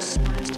Records.